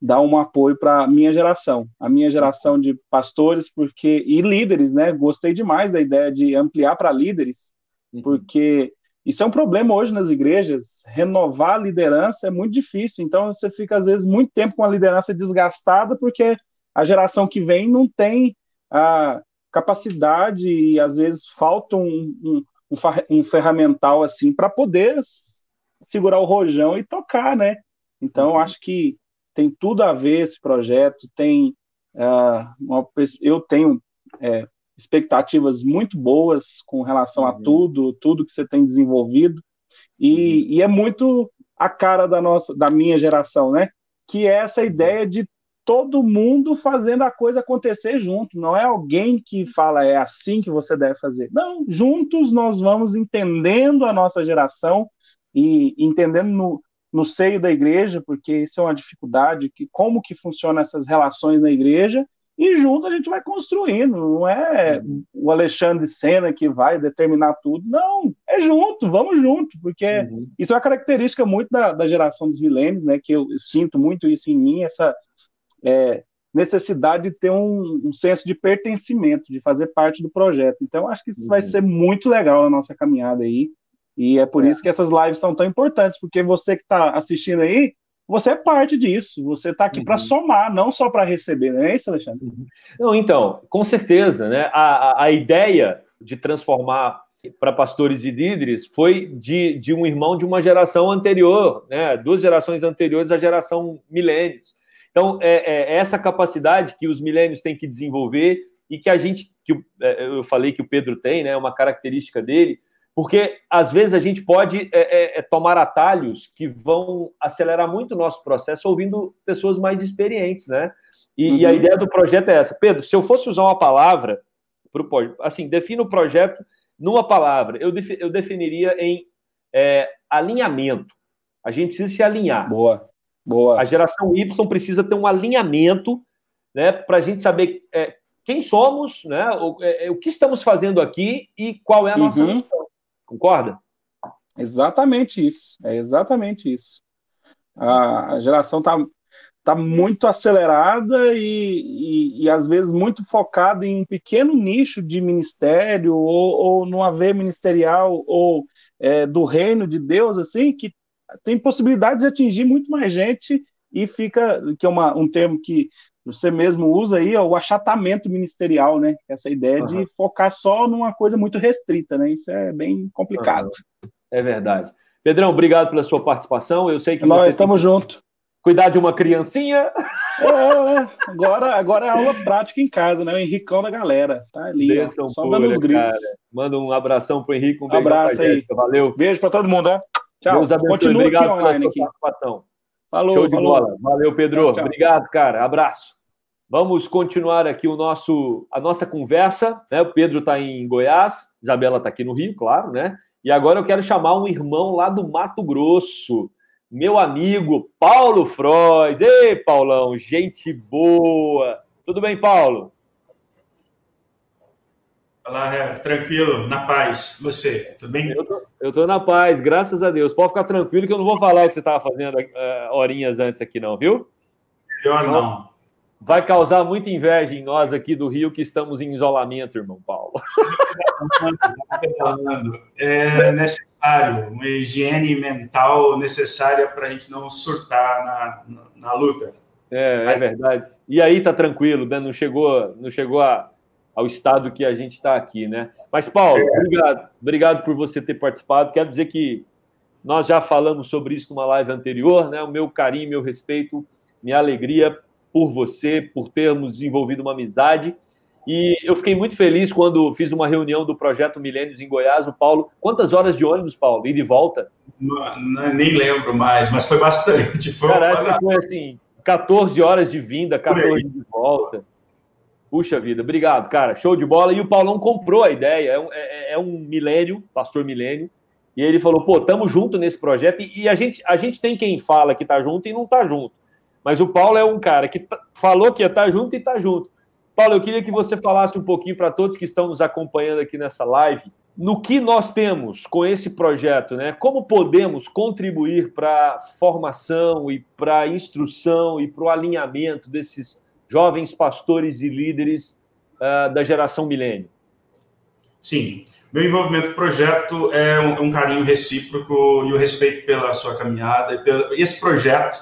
dar um apoio para a minha geração, a minha geração de pastores, porque e líderes, né? Gostei demais da ideia de ampliar para líderes, uhum. Porque isso é um problema hoje nas igrejas. Renovar a liderança é muito difícil. Então você fica às vezes muito tempo com a liderança desgastada porque a geração que vem não tem a capacidade e às vezes falta um, um, um ferramental assim para poder segurar o rojão e tocar, né? Então uhum. acho que tem tudo a ver esse projeto, tem uh, uma, eu tenho é, expectativas muito boas com relação a uhum. tudo, tudo que você tem desenvolvido, e, uhum. e, é muito a cara da nossa, da minha geração, né? Que é essa uhum. ideia de todo mundo fazendo a coisa acontecer junto. Não é alguém que fala é assim que você deve fazer. Não, juntos nós vamos entendendo a nossa geração e entendendo no, no seio da igreja, porque isso é uma dificuldade, que como que funcionam essas relações na igreja, e junto a gente vai construindo, não é o Alexandre Senna que vai determinar tudo, não, é junto, vamos junto, porque uhum. isso é uma característica muito da, da geração dos milênios, né, que eu, sinto muito isso em mim, essa é, necessidade de ter um, um, senso de pertencimento, de fazer parte do projeto, então acho que isso uhum. vai ser muito legal na nossa caminhada aí, e é por é. isso que essas lives são tão importantes, porque você que está assistindo aí, você é parte disso, você está aqui uhum. para somar, não só para receber, não é isso, Alexandre? Uhum. Não, então, com certeza, né? A, a, a ideia de transformar para pastores e líderes foi de, de um irmão de uma geração anterior, né? Duas gerações anteriores à geração milênios. Então, é, é essa capacidade que os milênios têm que desenvolver e que a gente, que é, eu falei que o Pedro tem, né? Uma característica dele, porque às vezes a gente pode é, é, é, tomar atalhos que vão acelerar muito o nosso processo ouvindo pessoas mais experientes, né? E, uhum. e, a uhum. ideia do projeto é essa. Pedro, se eu fosse usar uma palavra, pro, assim, defina o projeto numa palavra, eu, def, eu definiria em é, alinhamento. A gente precisa se alinhar. Boa, boa. A geração Y precisa ter um alinhamento, né, para a gente saber é, quem somos, né, o, é, o, que estamos fazendo aqui e qual é a nossa uhum. missão. Concorda? Exatamente isso. É exatamente isso. A, a geração está tá muito acelerada e, e, e, às vezes muito focada em um pequeno nicho de ministério ou, ou haver ministerial ou é, do reino de Deus, assim, que tem possibilidade de atingir muito mais gente e fica, que é uma, um termo que você mesmo usa aí, ó, o achatamento ministerial, né? Essa ideia uhum. de focar só numa coisa muito restrita, né? Isso é bem complicado. Uhum. É verdade. Pedrão, obrigado pela sua participação. Eu sei que nós estamos juntos. Cuidar de uma criancinha. É, é, agora, agora é aula prática em casa, né? O Henricão da galera. Tá ali, ó, só dando os gritos. Cara. Manda um abração pro Henrique, um beijo. Abraço aí. Valeu. Beijo para todo mundo, né? Tchau. Continua aqui online aqui. Participação. Falou, Show de falou. bola. Valeu, Pedro. Tchau, tchau. Obrigado, cara. Abraço. Vamos continuar aqui o nosso, a nossa conversa. Né? O Pedro está em Goiás, Isabela está aqui no Rio, claro, né? E agora eu quero chamar um irmão lá do Mato Grosso, meu amigo Paulo Frois. Ei, Paulão, gente boa. Tudo bem, Paulo? Olá, tranquilo, na paz. Você, tudo bem? Eu tô, eu tô na paz, graças a Deus. Pode ficar tranquilo que eu não vou falar o que você estava fazendo uh, horinhas antes aqui, não, viu? Melhor então, não. Vai causar muita inveja em nós aqui do Rio que estamos em isolamento, irmão Paulo. É necessário, uma higiene mental necessária para a gente não surtar na, na, na luta. É, é Mas... é verdade. E aí tá tranquilo, né? Não chegou, não chegou a ao estado que a gente está aqui, né? Mas, Paulo, obrigado, obrigado por você ter participado. Quero dizer que nós já falamos sobre isso numa live anterior, né? O meu carinho, meu respeito, minha alegria por você, por termos desenvolvido uma amizade. E eu fiquei muito feliz quando fiz uma reunião do projeto Milênios em Goiás. O Paulo, quantas horas de ônibus, Paulo? Ir de volta? Não, não, nem lembro mais, mas foi bastante. Foi Caraca, foi assim, 14 horas de vinda, 14 de volta. Puxa vida, obrigado, cara. Show de bola. E o Paulão comprou a ideia. É um, é, é um milênio, pastor milênio. E ele falou: pô, tamo junto nesse projeto. E, e, a, gente, a gente tem quem fala que tá junto e não tá junto. Mas o Paulo é um cara que falou que ia estar tá junto e tá junto. Paulo, eu queria que você falasse um pouquinho para todos que estão nos acompanhando aqui nessa live, no que nós temos com esse projeto, né? Como podemos contribuir para formação e para a instrução e para o alinhamento desses jovens pastores e líderes uh, da geração milênio? Sim, meu envolvimento no projeto é um, é um, carinho recíproco e o respeito pela sua caminhada. Pelo, esse projeto,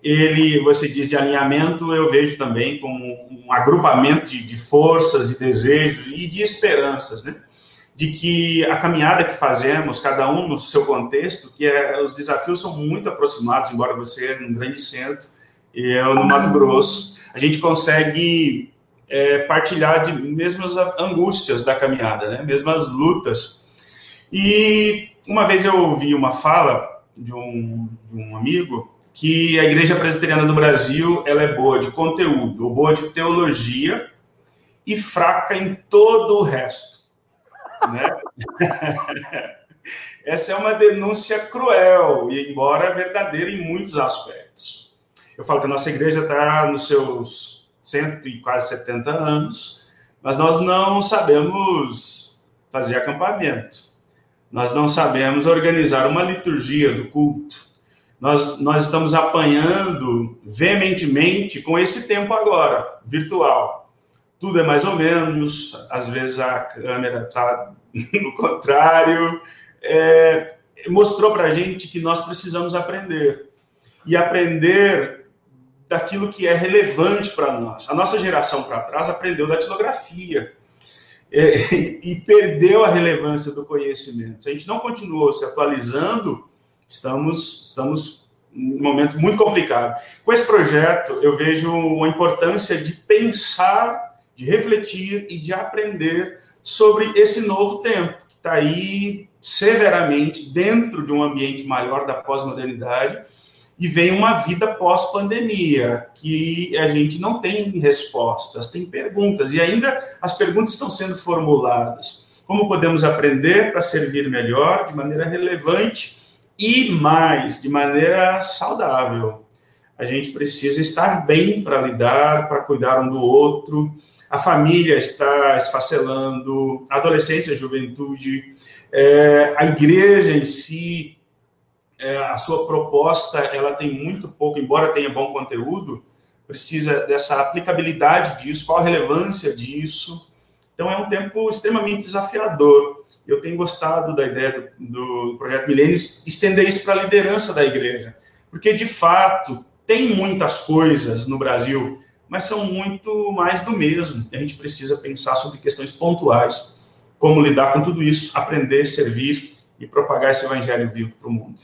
ele, você diz de alinhamento, eu vejo também como um agrupamento de, de forças, de desejos e de esperanças, né? de que a caminhada que fazemos, cada um no seu contexto, que é, os desafios são muito aproximados, embora você num grande centro e eu no Mato Grosso, a gente consegue é, partilhar de mesmas angústias da caminhada, né? mesmas lutas. E uma vez eu ouvi uma fala de um, de um amigo que a Igreja Presbiteriana do Brasil ela é boa de conteúdo, boa de teologia e fraca em todo o resto. Né? Essa é uma denúncia cruel, e embora verdadeira em muitos aspectos. Eu falo que a nossa igreja está nos seus cento e quase 70 anos, mas nós não sabemos fazer acampamento. Nós não sabemos organizar uma liturgia do culto. Nós, nós estamos apanhando veementemente com esse tempo agora, virtual. Tudo é mais ou menos, às vezes a câmera está no contrário. É, mostrou para a gente que nós precisamos aprender. E aprender daquilo que é relevante para nós. A nossa geração para trás aprendeu datilografia é, e perdeu a relevância do conhecimento. Se a gente não continuou se atualizando, estamos, estamos num momento muito complicado. Com esse projeto, eu vejo uma importância de pensar, de refletir e de aprender sobre esse novo tempo que está aí severamente dentro de um ambiente maior da pós-modernidade e vem uma vida pós-pandemia, que a gente não tem respostas, tem perguntas, e ainda as perguntas estão sendo formuladas. Como podemos aprender para servir melhor, de maneira relevante e mais, de maneira saudável? A gente precisa estar bem para lidar, para cuidar um do outro. A família está esfacelando, a adolescência, a juventude, é, a igreja em si é, a sua proposta ela tem muito pouco, embora tenha bom conteúdo, precisa dessa aplicabilidade disso, qual a relevância disso. Então é um tempo extremamente desafiador. Eu tenho gostado da ideia do, do projeto Milênios estender isso para a liderança da igreja, porque de fato tem muitas coisas no Brasil, mas são muito mais do mesmo. A gente precisa pensar sobre questões pontuais, como lidar com tudo isso, aprender, servir e propagar esse evangelho vivo para o mundo.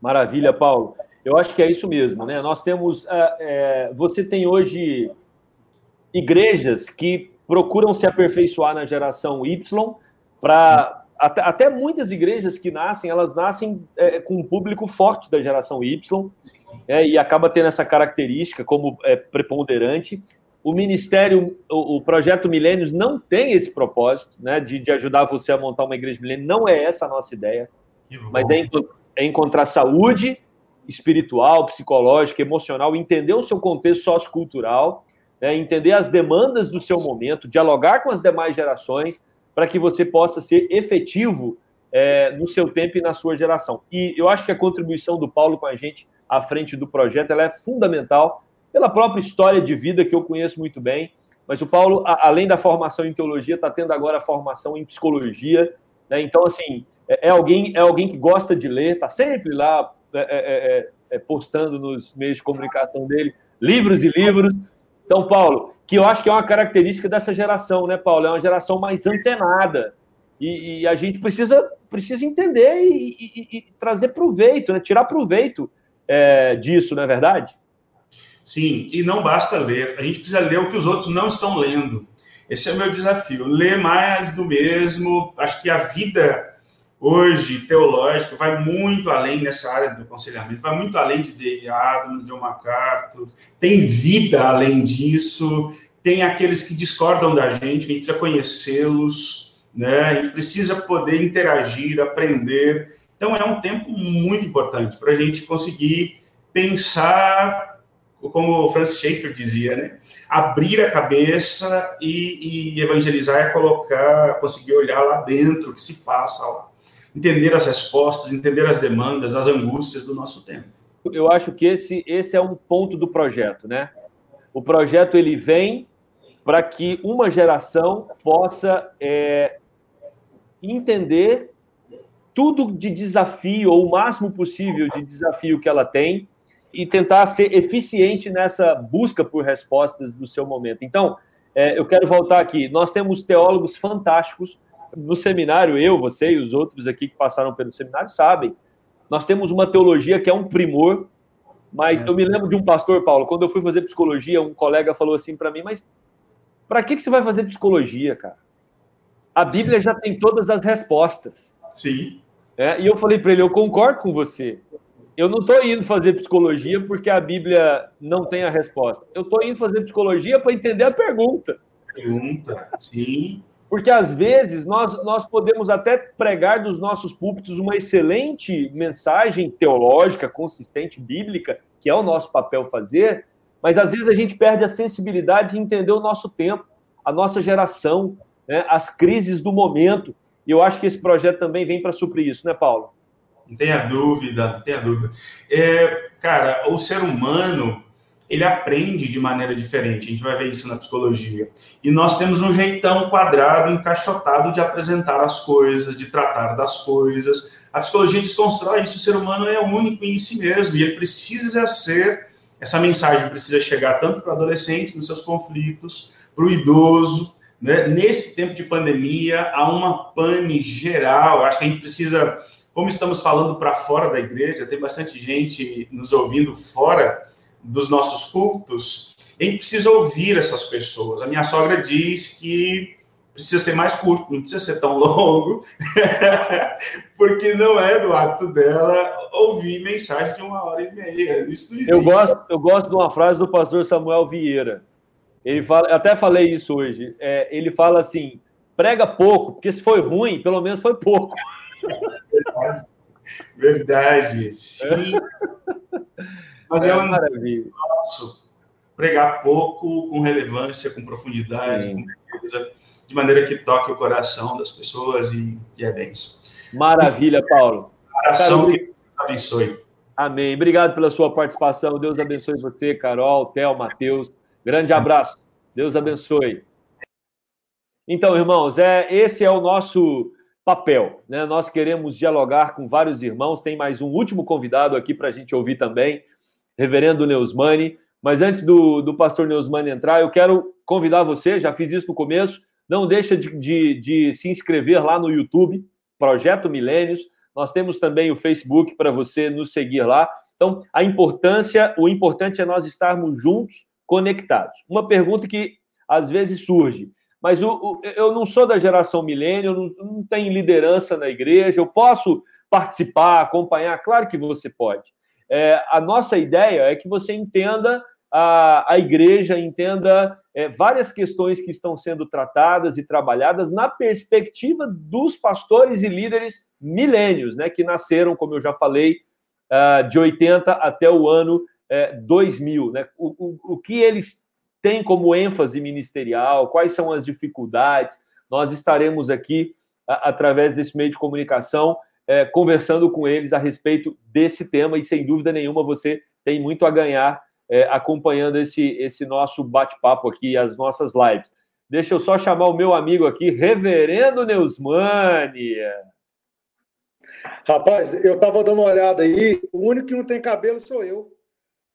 Maravilha, Paulo. Eu acho que é isso mesmo, né? Nós temos. É, é, você tem hoje igrejas que procuram se aperfeiçoar na geração Y para. Até, até, muitas igrejas que nascem, elas nascem é, com um público forte da geração Y é, e acaba tendo essa característica como é, preponderante. O Ministério, o, o Projeto Milênios não tem esse propósito né, de, de ajudar você a montar uma igreja milênio, não é essa a nossa ideia, mas é é encontrar saúde espiritual, psicológica, emocional, entender o seu contexto sociocultural, né, entender as demandas do seu momento, dialogar com as demais gerações, para que você possa ser efetivo é, no seu tempo e na sua geração. E eu acho que a contribuição do Paulo com a gente à frente do projeto é fundamental pela própria história de vida que eu conheço muito bem. Mas o Paulo, além da formação em teologia, está tendo agora a formação em psicologia. Né? Então, assim, é, é, alguém, é alguém que gosta de ler, está sempre lá é é, é, é, postando nos meios de comunicação dele livros e livros. Então, Paulo, que eu acho que é uma característica dessa geração, né, Paulo? É uma geração mais antenada. E, e a gente precisa, precisa entender e, e, e trazer proveito, né? tirar proveito disso, não é verdade? Sim, e não basta ler, a gente precisa ler o que os outros não estão lendo. Esse é o meu desafio, ler mais do mesmo. Acho que a vida hoje teológico vai muito além nessa área do aconselhamento, vai muito além de Dale Adams, John MacArthur, tem vida além disso, tem aqueles que discordam da gente, a gente precisa conhecê-los, né? A gente precisa poder interagir, aprender. Então é um tempo muito importante para a gente conseguir pensar, como o Francis Schaeffer dizia, né? Abrir a cabeça e, e evangelizar é colocar, conseguir olhar lá dentro o que se passa lá. Entender as respostas, entender as demandas, as angústias do nosso tempo. Eu acho que esse, esse é um ponto do projeto, né? O projeto ele vem para que uma geração possa é, entender tudo de desafio, ou o máximo possível de desafio que ela tem, e tentar ser eficiente nessa busca por respostas do seu momento. Então, é, eu quero voltar aqui. Nós temos teólogos fantásticos no seminário, eu, você e os outros aqui que passaram pelo seminário sabem. Nós temos uma teologia que é um primor, mas é. eu me lembro de um pastor, Paulo, quando eu fui fazer psicologia, um colega falou assim para mim, mas para que, que você vai fazer psicologia, cara? A Bíblia já tem todas as respostas. Sim. É, e eu falei para ele, eu concordo com você. Eu não estou indo fazer psicologia porque a Bíblia não tem a resposta. Eu estou indo fazer psicologia para entender a pergunta. Pergunta, sim. Porque às vezes nós, nós podemos até pregar dos nossos púlpitos uma excelente mensagem teológica, consistente, bíblica, que é o nosso papel fazer, mas às vezes a gente perde a sensibilidade de entender o nosso tempo, a nossa geração, né, as crises do momento. E eu acho que esse projeto também vem para suprir isso, né, Paulo? Não tenha dúvida, não tenha dúvida. É, cara, o ser humano, ele aprende de maneira diferente. A gente vai ver isso na psicologia. E nós temos um jeitão quadrado, encaixotado de apresentar as coisas, de tratar das coisas. A psicologia desconstrói isso. O ser humano é único em si mesmo e ele precisa ser essa mensagem precisa chegar tanto para o adolescente nos seus conflitos, para o idoso. Né? Nesse tempo de pandemia, há uma pane geral. Acho que a gente precisa, como estamos falando para fora da igreja, tem bastante gente nos ouvindo fora dos nossos cultos. A gente precisa ouvir essas pessoas. A minha sogra diz que precisa ser mais curto, não precisa ser tão longo, porque não é do hábito dela ouvir mensagem de uma hora e meia. Isso não existe. Eu gosto, eu gosto de uma frase do pastor Samuel Vieira. Ele fala, eu até falei isso hoje. É, ele fala assim: prega pouco, porque se foi ruim, pelo menos foi pouco. Verdade. Verdade. Sim. Mas é, eu não posso pregar pouco, com relevância, com profundidade, Sim. com beleza de maneira que toque o coração das pessoas e, e é benção. Maravilha, Paulo. Coração que Deus abençoe. Amém. Obrigado pela sua participação. Deus abençoe você, Carol, Theo, Matheus. Grande abraço. Deus abençoe. Então, irmãos, é esse é o nosso papel. Né? Nós queremos dialogar com vários irmãos. Tem mais um último convidado aqui para a gente ouvir também, Reverendo Neusmani. Mas antes do, do pastor Neusmani entrar, eu quero convidar você, já fiz isso no começo, não deixa de, de, de se inscrever lá no YouTube, Projeto Milênios. Nós temos também o Facebook para você nos seguir lá. Então, a importância, o importante é nós estarmos juntos, conectados. Uma pergunta que às vezes surge, mas o, o, eu não sou da geração milênio, não, não tenho liderança na igreja, eu posso participar, acompanhar? Claro que você pode. É, a nossa ideia é que você entenda a, a igreja entenda é, várias questões que estão sendo tratadas e trabalhadas na perspectiva dos pastores e líderes milênios, né, que nasceram, como eu já falei, uh, de 80 até o ano uh, 2000. Né? O, o, o que eles têm como ênfase ministerial, quais são as dificuldades. Nós estaremos aqui, através desse meio de comunicação, é, conversando com eles a respeito desse tema, e sem dúvida nenhuma você tem muito a ganhar é, acompanhando esse, esse nosso bate-papo aqui, as nossas lives. Deixa eu só chamar o meu amigo aqui, Reverendo Neusmani. Rapaz, eu estava dando uma olhada aí, o único que não tem cabelo sou eu.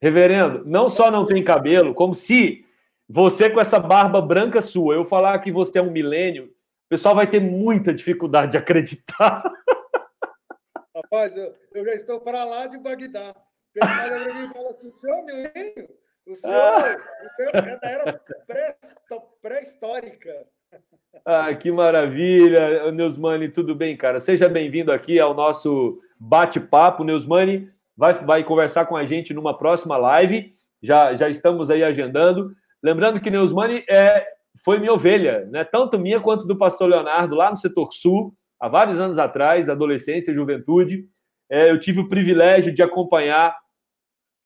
Reverendo, não só não tem cabelo, como se você com essa barba branca sua, eu falar que você é um milênio, o pessoal vai ter muita dificuldade de acreditar. Rapaz, eu, eu já estou para lá de Bagdá pessoal olha para mim e fala assim: o senhor milênio? O senhor, ah. o senhor é da era pré-histórica. Ah, que maravilha, Neusmani, tudo bem, cara? Seja bem-vindo aqui ao nosso bate-papo. Neusmani vai, vai conversar com a gente numa próxima live, já, já estamos aí agendando. Lembrando que Neusmani é, foi minha ovelha, né? tanto minha quanto do pastor Leonardo, lá no setor sul, há vários anos atrás, adolescência, juventude. É, eu tive o privilégio de acompanhar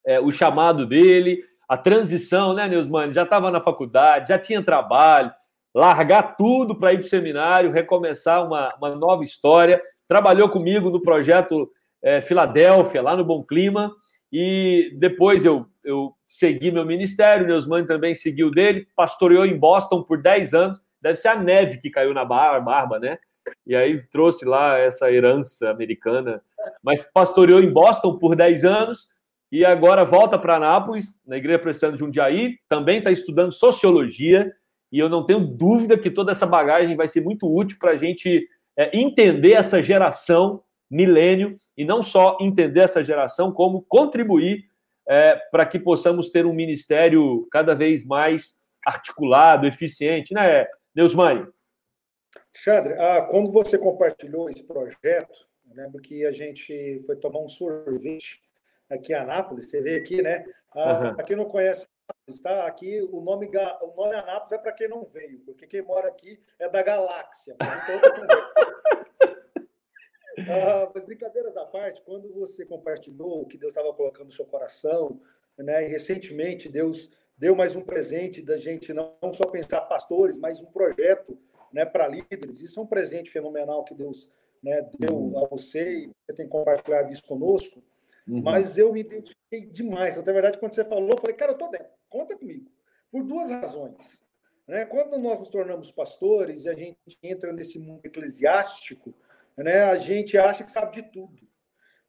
é, o chamado dele, a transição, né, Neusmani? Já estava na faculdade, já tinha trabalho, largar tudo para ir para o seminário, recomeçar uma, uma nova história. Trabalhou comigo no projeto é, Filadélfia, lá no Bom Clima, e depois eu, eu segui meu ministério, Neusmani também seguiu dele, pastoreou em Boston por 10 anos, deve ser a neve que caiu na barba, né? E aí trouxe lá essa herança americana, mas pastoreou em Boston por 10 anos, e agora volta para Anápolis, na Igreja Presbiteriana de Jundiaí, também está estudando sociologia, e eu não tenho dúvida que toda essa bagagem vai ser muito útil para a gente é, entender essa geração milênio, e não só entender essa geração, como contribuir é, para que possamos ter um ministério cada vez mais articulado, eficiente, né, Neusmani? Xandre, ah, quando você compartilhou esse projeto, eu lembro que a gente foi tomar um sorvete aqui em Anápolis, você vê aqui, né? Ah, uhum. Para quem não conhece está aqui o nome o nome Anápolis é para quem não veio, porque quem mora aqui é da galáxia. Mas, é ah, mas brincadeiras à parte, quando você compartilhou o que Deus estava colocando no seu coração, né? E recentemente Deus deu mais um presente da gente não, não só pensar pastores, mas um projeto, né, para líderes. Isso é um presente fenomenal que Deus né, deu a você e você tem compartilhado isso conosco. Uhum. Mas eu me identifiquei demais. Na verdade, quando você falou, eu falei, cara, eu tô dentro, conta comigo. Por duas razões. Né? Quando nós nos tornamos pastores e a gente entra nesse mundo eclesiástico, né, a gente acha que sabe de tudo.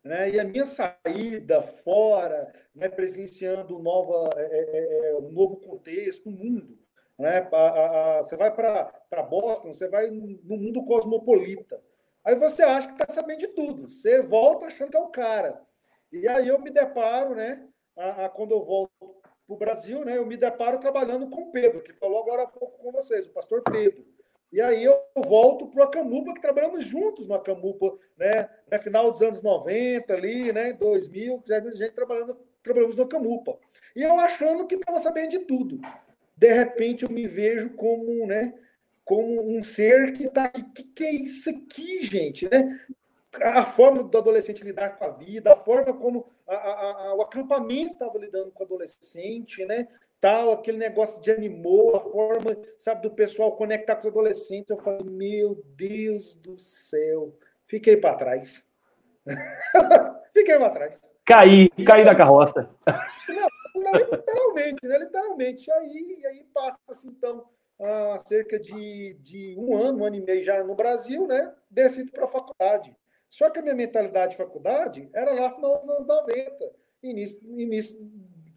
Né? E a minha saída fora, né, presenciando nova, é, é, é um novo contexto, um mundo. Né? A, a, a, você vai para Boston, você vai no mundo cosmopolita. Aí você acha que está sabendo de tudo. Você volta achando que é o cara. E aí eu me deparo, né? A, a, quando eu volto para o Brasil, né? Eu me deparo trabalhando com o Pedro, que falou agora há pouco com vocês, o pastor Pedro. E aí eu volto para o Acamupa, que trabalhamos juntos no Acamupa, né? No final dos anos 90, ali, né? 2000, já a gente trabalhando, trabalhamos no Acamupa. E eu achando que estava sabendo de tudo. De repente eu me vejo como, né? Como um ser que está aqui. O que, que é isso aqui, gente? Né? a forma do adolescente lidar com a vida, a forma como a, a, a, o acampamento estava lidando com o adolescente, né? Tal, aquele negócio de animou, a forma, sabe, do pessoal conectar com os adolescentes. Eu falei, meu Deus do céu, fiquei para trás. fiquei para trás. Caí, caí da carroça. Literalmente, né? Literalmente. Aí, aí passa-se, então, há cerca de, de um ano, um ano e meio já no Brasil, né? Decido para a faculdade. Só que a minha mentalidade de faculdade era lá no final dos anos 90, início, início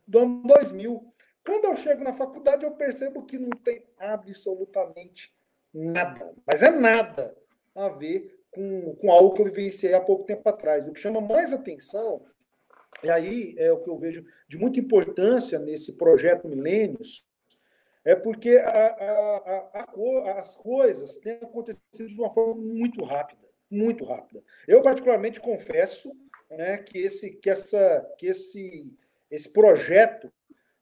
do ano 2000. Quando eu chego na faculdade, eu percebo que não tem absolutamente nada, mas é nada a ver com, com algo que eu vivenciei há pouco tempo atrás. O que chama mais atenção, e aí é o que eu vejo de muita importância nesse projeto Milênios, é porque a, a, a, as coisas têm acontecido de uma forma muito rápida muito rápida. Eu, particularmente, confesso né, que, esse, que, essa, que esse, esse projeto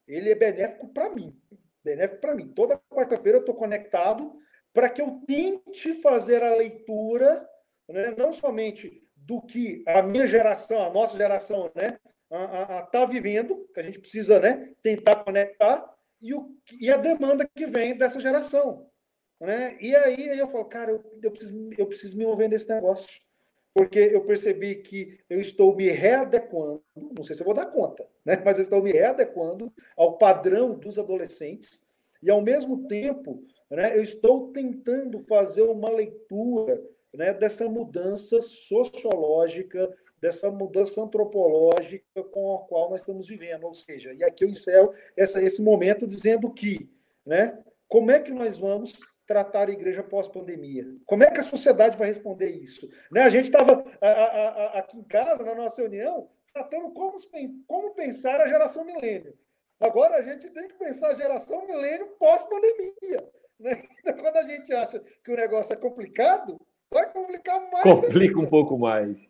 ele é benéfico para mim. Benéfico para mim. Toda quarta-feira eu estou conectado para que eu tente fazer a leitura, né, não somente do que a minha geração, a nossa geração, né, está vivendo, que a gente precisa né, tentar conectar, e, o, e a demanda que vem dessa geração. Né? E aí, aí eu falo, cara, eu, eu, preciso, eu preciso me envolver nesse negócio. Porque eu percebi que eu estou me readequando, não sei se eu vou dar conta, né? mas eu estou me readequando ao padrão dos adolescentes, e ao mesmo tempo né, eu estou tentando fazer uma leitura né, dessa mudança sociológica, dessa mudança antropológica com a qual nós estamos vivendo. Ou seja, e aqui eu encerro essa, esse momento dizendo que, né, como é que nós vamos tratar a igreja pós-pandemia? Como é que a sociedade vai responder isso? Né? A gente estava aqui em casa, na nossa reunião, tratando como, como pensar a geração milênio. Agora a gente tem que pensar a geração milênio pós-pandemia. Né? Quando a gente acha que o negócio é complicado, vai complicar mais. Complica ainda. um pouco mais.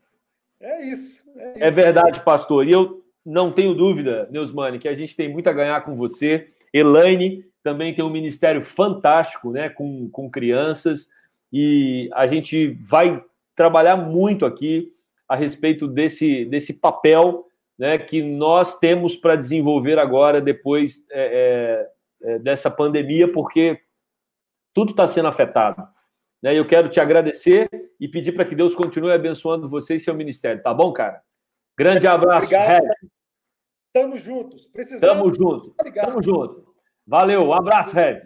É isso, é, é isso. É verdade, pastor. E eu não tenho dúvida, Neusmane, que a gente tem muito a ganhar com você. Elaine, também tem um ministério fantástico, né, com, com crianças, e a gente vai trabalhar muito aqui a respeito desse, desse papel né, que nós temos para desenvolver agora, depois é, é, é dessa pandemia, porque tudo está sendo afetado. Né? Eu quero te agradecer e pedir para que Deus continue abençoando você e seu ministério, tá bom, cara? Grande abraço, Obrigado. Tamo juntos. Precisamos. Tamo juntos. Tamo junto. Valeu, um abraço, Red.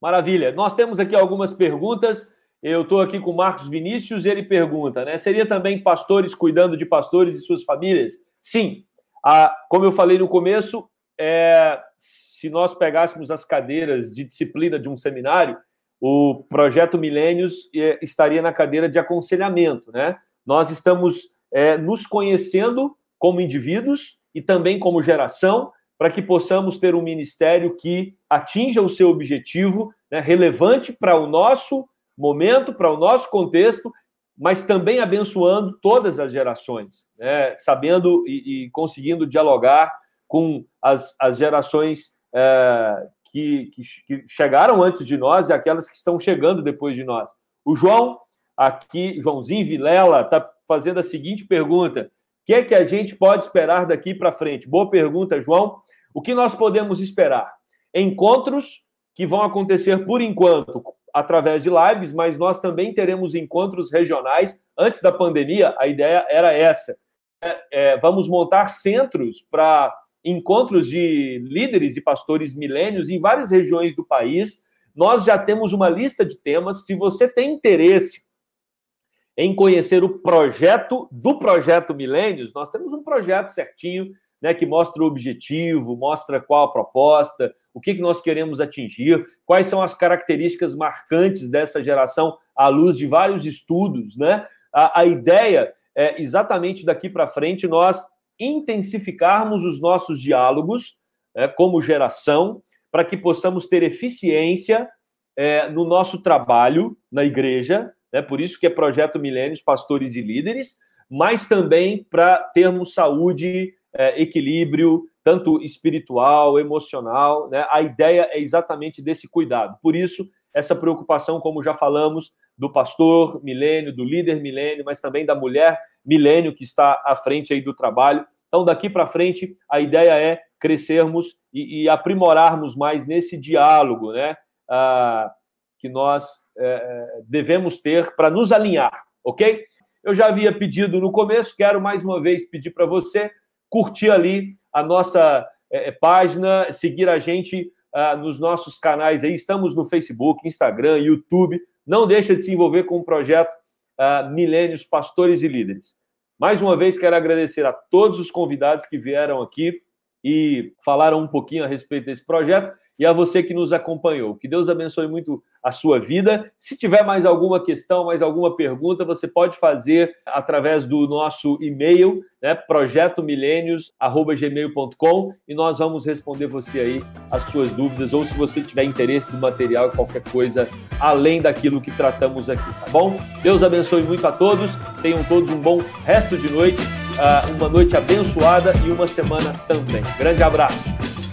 Maravilha. Nós temos aqui algumas perguntas. Eu estou aqui com o Marcos Vinícius e ele pergunta, né? Seria também pastores cuidando de pastores e suas famílias? Sim. Ah, como eu falei no começo, é, se nós pegássemos as cadeiras de disciplina de um seminário, o projeto Milênios é, estaria na cadeira de aconselhamento, né? Nós estamos é, nos conhecendo como indivíduos e também como geração, para que possamos ter um ministério que atinja o seu objetivo, né, relevante para o nosso momento, para o nosso contexto, mas também abençoando todas as gerações, né, sabendo e, e, conseguindo dialogar com as, as gerações é, que, que, que, chegaram antes de nós e aquelas que estão chegando depois de nós. O João, aqui, Joãozinho Vilela, está fazendo a seguinte pergunta: o que é que a gente pode esperar daqui para frente? Boa pergunta, João. O que nós podemos esperar? Encontros que vão acontecer por enquanto através de lives, mas nós também teremos encontros regionais. Antes da pandemia, a ideia era essa. É, é, vamos montar centros para encontros de líderes e pastores milênios em várias regiões do país. Nós já temos uma lista de temas. Se você tem interesse em conhecer o projeto do projeto Milênios, nós temos um projeto certinho, né, que mostra o objetivo, mostra qual a proposta, o que, que nós queremos atingir, quais são as características marcantes dessa geração à luz de vários estudos, né? A, a ideia é exatamente daqui para frente nós intensificarmos os nossos diálogos é, como geração para que possamos ter eficiência é, no nosso trabalho na igreja, né? por isso que é Projeto Milênios, Pastores e Líderes, mas também para termos saúde, é, equilíbrio, tanto espiritual, emocional. Né? A ideia é exatamente desse cuidado. Por isso, essa preocupação, como já falamos, do pastor milênio, do líder milênio, mas também da mulher milênio que está à frente aí do trabalho. Então, daqui para frente, a ideia é crescermos e, e aprimorarmos mais nesse diálogo, né? Ah, que nós é, devemos ter para nos alinhar, ok? Eu já havia pedido no começo, quero mais uma vez pedir para você curtir ali a nossa é, página, seguir a gente ah, nos nossos canais aí. Estamos no Facebook, Instagram, YouTube. Não deixa de se envolver com o projeto ah, Milênios, Pastores e Líderes. Mais uma vez, quero agradecer a todos os convidados que vieram aqui e falaram um pouquinho a respeito desse projeto e a você que nos acompanhou. Que Deus abençoe muito a sua vida. Se tiver mais alguma questão, mais alguma pergunta, você pode fazer através do nosso e-mail, né, projetomilênios@gmail.com e nós vamos responder você aí as suas dúvidas ou se você tiver interesse no material, qualquer coisa além daquilo que tratamos aqui, tá bom? Deus abençoe muito a todos. Tenham todos um bom resto de noite, ah, uma noite abençoada e uma semana também. Grande abraço.